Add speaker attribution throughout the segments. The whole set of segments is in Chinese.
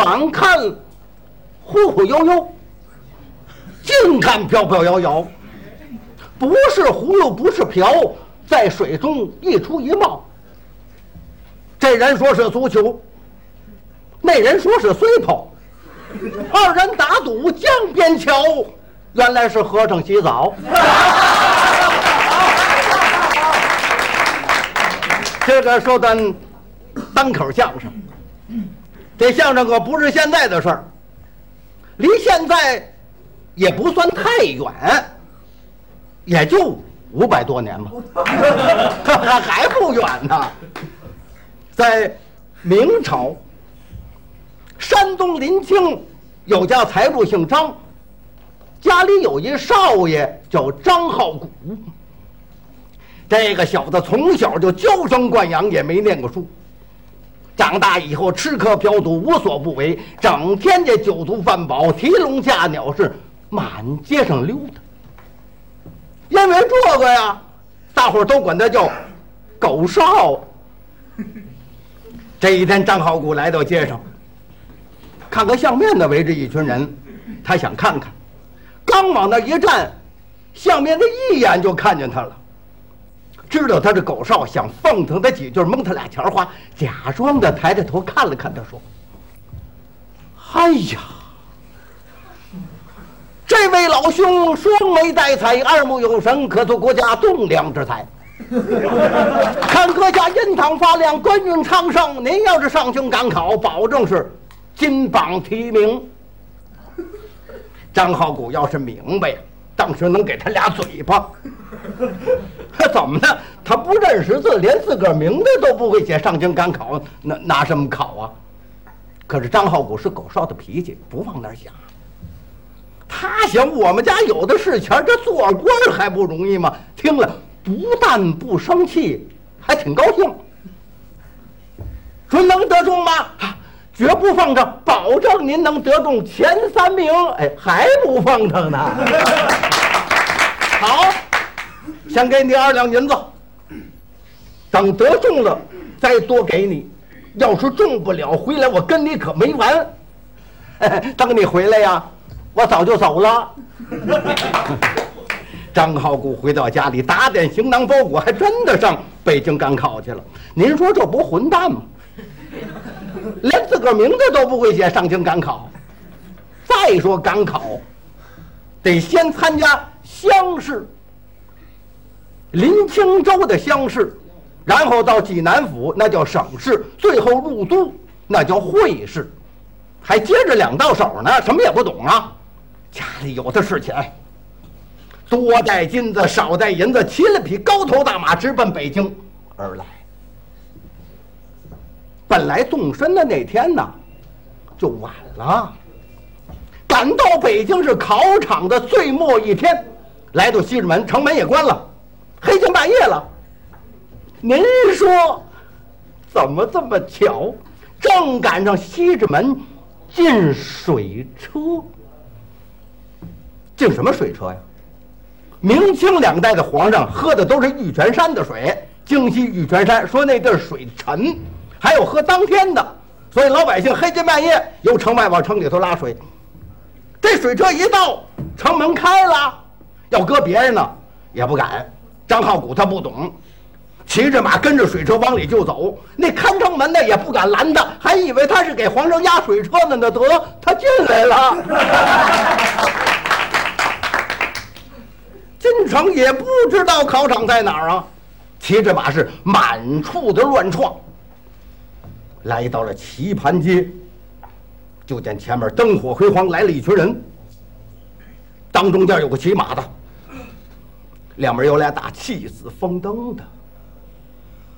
Speaker 1: 远看忽忽悠悠，近看飘飘摇摇，不是葫芦不是瓢，在水中一出一冒。这人说是足球，那人说是随泡，二人打赌江边瞧，原来是和尚洗澡。这个说段单口相声，这相声可不是现在的事儿，离现在也不算太远，也就五百多年吧，还不远呢。在明朝，山东临清有家财主姓张，家里有一少爷叫张浩古。这个小子从小就娇生惯养，也没念过书。长大以后吃喝嫖赌无所不为，整天的酒足饭饱，提笼架鸟是满街上溜达。因为这个呀，大伙儿都管他叫狗少。这一天，张好古来到街上，看个相面的围着一群人，他想看看，刚往那一站，相面的一眼就看见他了。知道他是狗少，想奉承他几句，蒙他俩钱花，假装的抬着头看了看他，说：“哎呀，这位老兄双眉带彩，二目有神，可做国家栋梁之才。看阁下印堂发亮，官运昌盛。您要是上京赶考，保证是金榜题名。”张浩古要是明白，当时能给他俩嘴巴。怎么的？他不认识字，连自个儿名字都不会写，上京赶考，拿拿什么考啊？可是张浩古是狗少的脾气，不往那儿想。他想，我们家有的是钱，这做官还不容易吗？听了不但不生气，还挺高兴。说能得中吗？绝不奉承，保证您能得中前三名。哎，还不奉承呢？好。先给你二两银子，等得中了再多给你。要是中不了，回来我跟你可没完。等你回来呀，我早就走了。张浩古回到家里，打点行囊包裹，还真的上北京赶考去了。您说这不混蛋吗？连自个儿名字都不会写，上京赶考。再说赶考，得先参加乡试。临清州的乡试，然后到济南府，那叫省试，最后入都，那叫会试，还接着两道手呢，什么也不懂啊。家里有的是钱，多带金子，少带银子，骑了匹高头大马，直奔北京而来。本来动身的那天呢，就晚了。赶到北京是考场的最末一天，来到西直门，城门也关了。黑天半夜了，您说怎么这么巧？正赶上西直门进水车，进什么水车呀？明清两代的皇上喝的都是玉泉山的水，京西玉泉山说那地儿水沉，还有喝当天的，所以老百姓黑天半夜由城外往城里头拉水。这水车一到，城门开了，要搁别人呢也不敢。张浩古他不懂，骑着马跟着水车往里就走。那看城门的也不敢拦他，还以为他是给皇上压水车呢。那得他进来了，进城也不知道考场在哪儿啊，骑着马是满处的乱闯。来到了棋盘街，就见前面灯火辉煌，来了一群人。当中间有个骑马的。两边有俩打气死风灯的，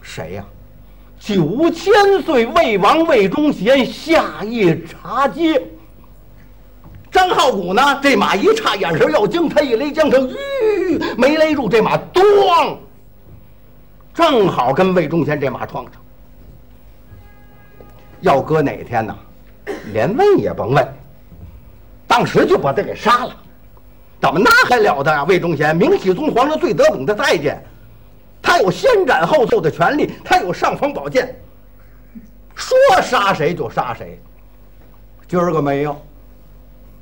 Speaker 1: 谁呀？九千岁魏王魏忠贤下夜茶街。张浩古呢？这马一刹眼神要精，他一勒缰绳，吁，没勒住，这马咣，正好跟魏忠贤这马撞上。要搁哪天呢？连问也甭问，当时就把他给杀了。怎么那还了得啊？魏忠贤，明熹宗皇上最得宠的太监，他有先斩后奏的权利，他有尚方宝剑，说杀谁就杀谁。今儿个没有，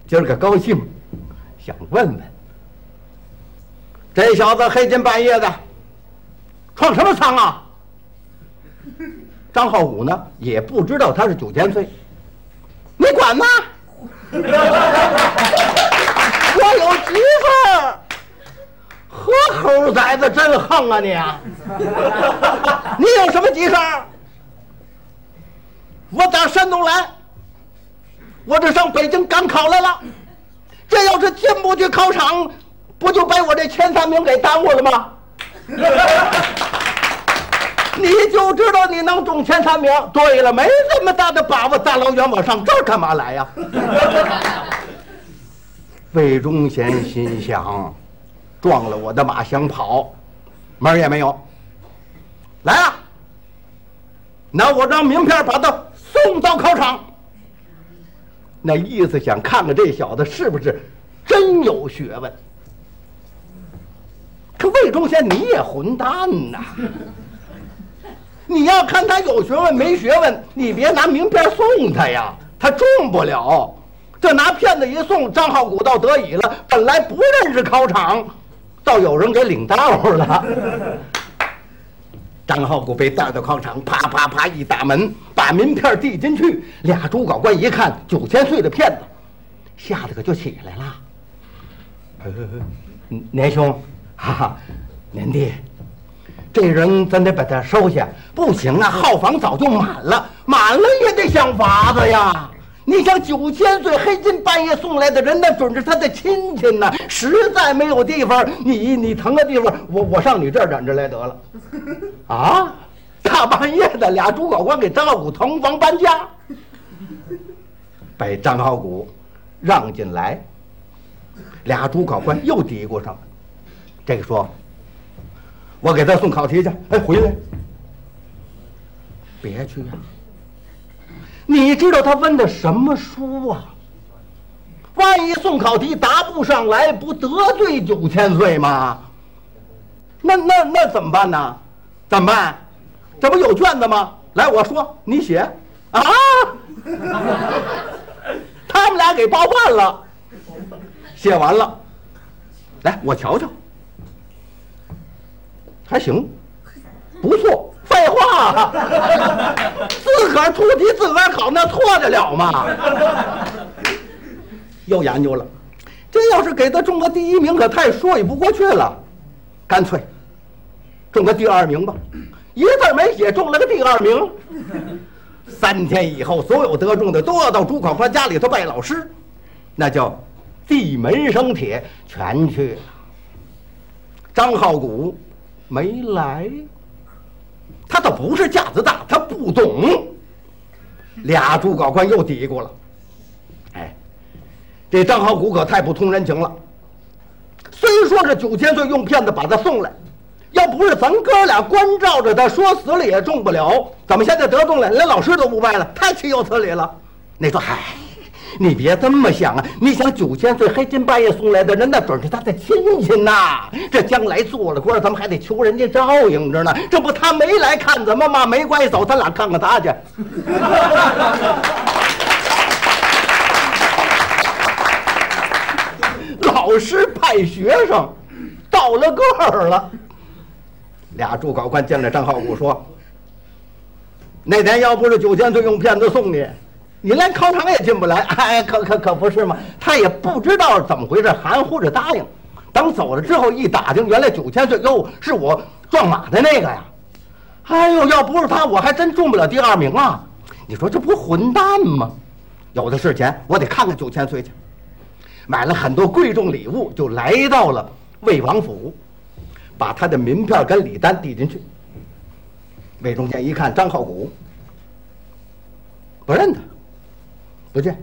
Speaker 1: 今儿个高兴，想问问，这小子黑天半夜的闯什么仓啊？张浩武呢也不知道他是九千岁，你管吗？我有急事儿。何猴崽子真横啊你啊！你有什么急事儿？我打山东来，我这上北京赶考来了。这要是进不去考场，不就被我这前三名给耽误了吗？你就知道你能中前三名。对了，没这么大的把握，大老远往上这儿干嘛来呀？魏忠贤心想，撞了我的马想跑，门儿也没有。来啊！拿我张名片把他送到考场。那意思想看看这小子是不是真有学问。可魏忠贤你也混蛋呐！你要看他有学问没学问，你别拿名片送他呀，他中不了。这拿骗子一送，张浩古倒得意了。本来不认识考场，倒有人给领道了。张浩古被带到考场，啪啪啪一打门，把名片递进去。俩主考官一看，九千岁的骗子，吓得可就起来了。年兄，哈哈，年弟，这人咱得把他收下。不行啊，号房早就满了，满了也得想法子呀。你想九千岁黑金半夜送来的人，那准是他的亲戚呢。实在没有地方，你你腾个地方，我我上你这儿忍着来得了。啊，大半夜的，俩主考官给张浩古腾房搬家，把张浩古让进来。俩主考官又嘀咕上了，这个说：“我给他送考题去。”哎，回来，别去呀。你知道他问的什么书啊？万一送考题答不上来，不得罪九千岁吗？那那那怎么办呢？怎么办？这不有卷子吗？来，我说你写啊！他们俩给包办了，写完了，来我瞧瞧，还行，不错。废话，自个儿出题自个儿考，那错得了吗？又研究了，这要是给他中个第一名，可太说不过去了。干脆中个第二名吧，一字没写，中了个第二名。三天以后，所有得中的都要到朱考官家里头拜老师，那叫闭门生铁，全去了。张浩古没来。他倒不是架子大，他不懂。俩主考官又嘀咕了：“哎，这张浩古可太不通人情了。虽说是九千岁用骗子把他送来，要不是咱哥俩关照着他，说死了也中不了。怎么现在得中了，连老师都不拜了？太岂有此理了！你说，嗨。”你别这么想啊！你想九千岁黑天半夜送来的人，那准是他的亲戚呐。这将来做了官，咱们还得求人家照应着呢。这不，他没来看咱们吗？没关系，走，咱俩看看他去。老师派学生，到了个儿了。俩主考官见了张浩古说：“那天要不是九千岁用骗子送你。”你连考场也进不来，哎，可可可不是吗！他也不知道怎么回事，含糊着答应。等走了之后一打听，原来九千岁哟，是我撞马的那个呀！哎呦，要不是他，我还真中不了第二名啊！你说这不混蛋吗？有的是钱，我得看看九千岁去。买了很多贵重礼物，就来到了魏王府，把他的名片跟礼单递进去。魏忠贤一看张浩古，不认得。不见。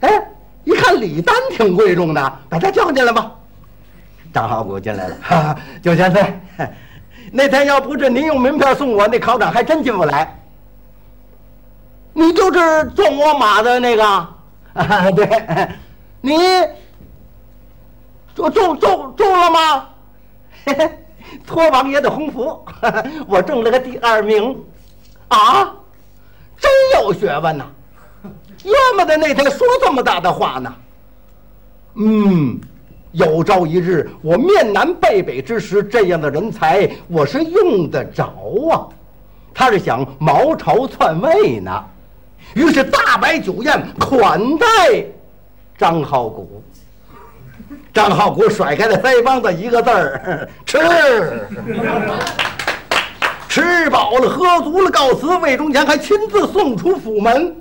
Speaker 1: 哎，一看礼单挺贵重的，把他叫进来吧。张浩古进来了，哈哈，九千岁，那天要不是您用名片送我，那考场还真进不来。你就是撞我马的那个，啊，对，你中中中中了吗？嘿嘿，托王爷的洪福，我中了个第二名，啊，真有学问呐！要么在那天说这么大的话呢？嗯，有朝一日我面南背北之时，这样的人才我是用得着啊。他是想谋朝篡位呢，于是大摆酒宴款待张浩古。张浩古甩开了腮帮子，一个字儿：吃。吃饱了，喝足了，告辞。魏忠贤还亲自送出府门。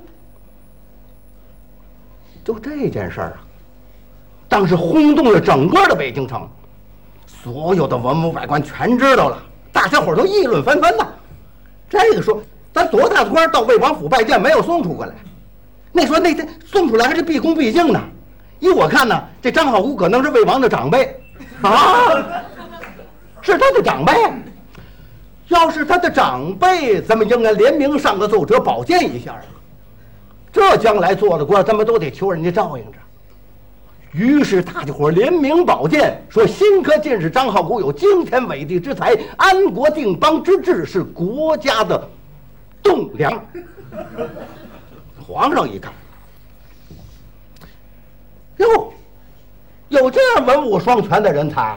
Speaker 1: 就这件事儿啊，当时轰动了整个的北京城，所有的文武百官全知道了，大家伙都议论纷纷呐。这个说，咱多大的官到魏王府拜见，没有送出过来。那说那天送出来还是毕恭毕敬呢。依我看呢，这张浩古可能是魏王的长辈，啊，是他的长辈。要是他的长辈，咱们应该联名上个奏折保荐一下啊。这将来做了官，咱们都得求人家照应着。于是大家伙联名保荐，说新科进士张浩古有惊天伟地之才，安国定邦之志是国家的栋梁。皇上一看。哟，有这样文武双全的人才，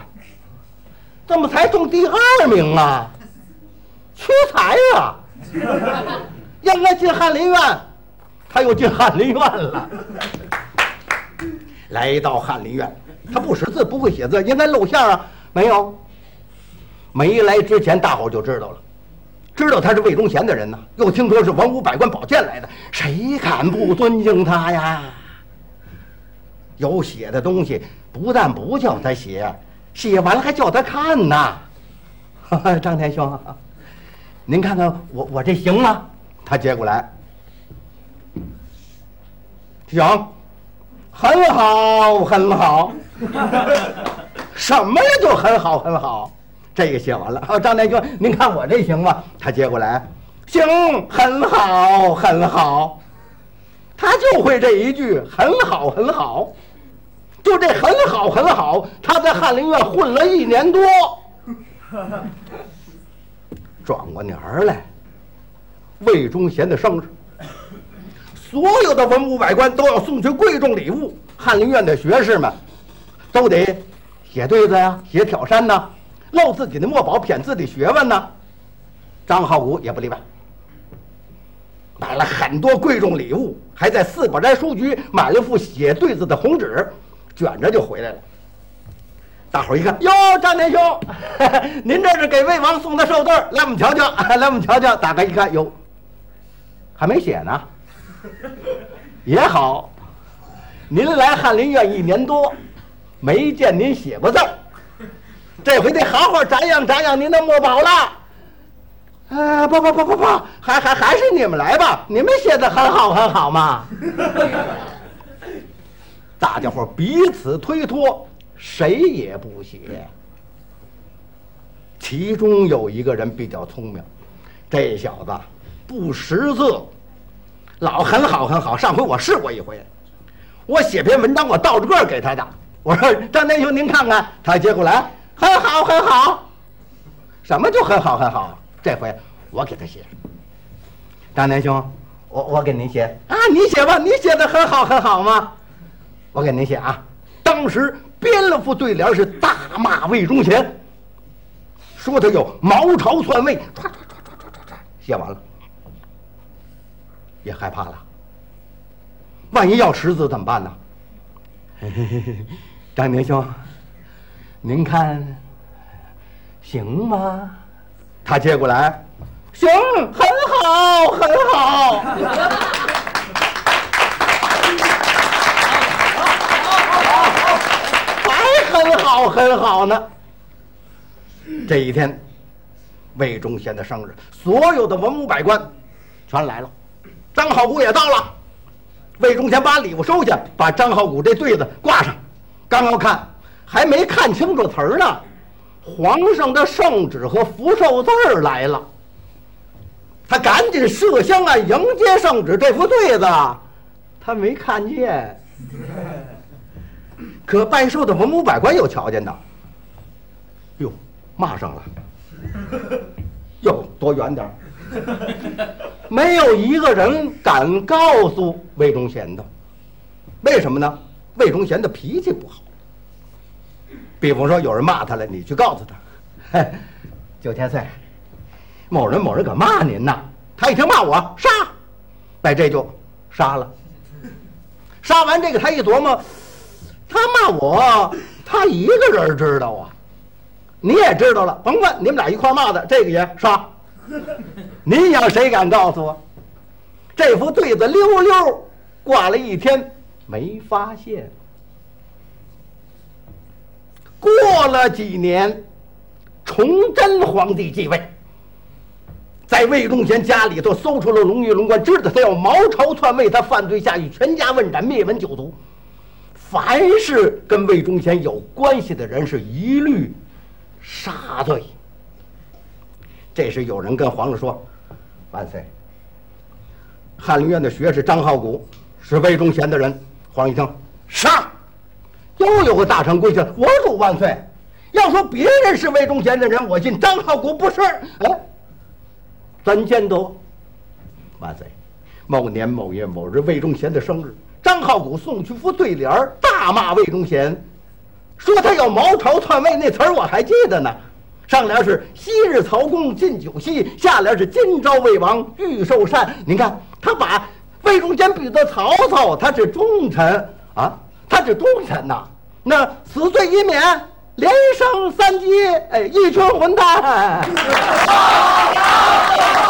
Speaker 1: 怎么才中第二名啊？屈才啊！应该进翰林院，他又进翰林院了。来到翰林院，他不识字，不会写字，应该露馅啊？没有。没来之前，大伙就知道了，知道他是魏忠贤的人呢。又听说是文武百官保荐来的，谁敢不尊敬他呀？有写的东西，不但不叫他写，写完了还叫他看呢。张天兄，您看看我我这行吗？他接过来，行，很好，很好。什么呀？就很好，很好。这个写完了啊。张天兄，您看我这行吗？他接过来，行，很好，很好。他就会这一句，很好，很好。就这很好很好，他在翰林院混了一年多，转过年儿来，魏忠贤的生日，所有的文武百官都要送去贵重礼物，翰林院的学士们都得写对子呀，写挑山呐，露自己的墨宝，骗自己学问呐。张浩古也不例外，买了很多贵重礼物，还在四宝斋书局买了副写对子的红纸。卷着就回来了。大伙儿一看，哟，张天兄，您这是给魏王送的寿字来我们瞧瞧，来我们瞧瞧。打开一看，哟，还没写呢。也好，您来翰林院一年多，没见您写过字儿，这回得好好展扬展扬您的墨宝了。啊，不不不不不，还还还是你们来吧，你们写的很好很好嘛。大家伙彼此推脱，谁也不写。其中有一个人比较聪明，这小子不识字，老很好很好。上回我试过一回，我写篇文章，我倒着个给他的。我说张天兄，您看看，他接过来，很好很好。什么就很好很好？这回我给他写。张天兄，我我给您写啊，你写吧，你写的很好很好吗？我给您写啊，当时编了副对联，是大骂魏忠贤，说他有毛朝篡位，唰唰唰唰唰唰唰，写完了，也害怕了。万一要识字怎么办呢？张明兄，您看行吗？他接过来，行，很好，很好还。很好，很好呢。这一天，魏忠贤的生日，所有的文武百官全来了，张浩古也到了。魏忠贤把礼物收下，把张浩古这对子挂上。刚要看，还没看清楚词儿呢，皇上的圣旨和福寿字儿来了。他赶紧设香案迎接圣旨，这副对子他没看见。可拜寿的文武百官又瞧见的，哟，骂上了，哟，躲远点儿 没有一个人敢告诉魏忠贤的。为什么呢？魏忠贤的脾气不好。比方说，有人骂他了，你去告诉他：“，九千岁，某人某人可骂您呐。”他一听骂我，杀，把这就杀了。杀完这个，他一琢磨，他骂我，他一个人知道啊，你也知道了，甭管你们俩一块骂的，这个也杀。您想谁敢告诉我？这副对子溜溜挂了一天，没发现。过了几年，崇祯皇帝继位，在魏忠贤家里头搜出了龙玉龙冠，知道他要谋朝篡位，他犯罪下狱，全家问斩，灭门九族。凡是跟魏忠贤有关系的人，是一律杀罪。这时有人跟皇上说：“万岁，翰林院的学士张浩古是魏忠贤的人。”皇上一听，杀。又有个大臣跪下，我主万岁。要说别人是魏忠贤的人，我信张浩古不是。哎，怎见得？万岁，某年某月某日，魏忠贤的生日，张浩古送去副对联大骂魏忠贤，说他要谋朝篡位，那词儿我还记得呢。上联是昔日曹公进酒席，下联是今朝魏王欲受禅。您看，他把魏忠贤比作曹操，他是忠臣啊。他是忠臣呐，那死罪已免，连升三级，哎，一群混蛋。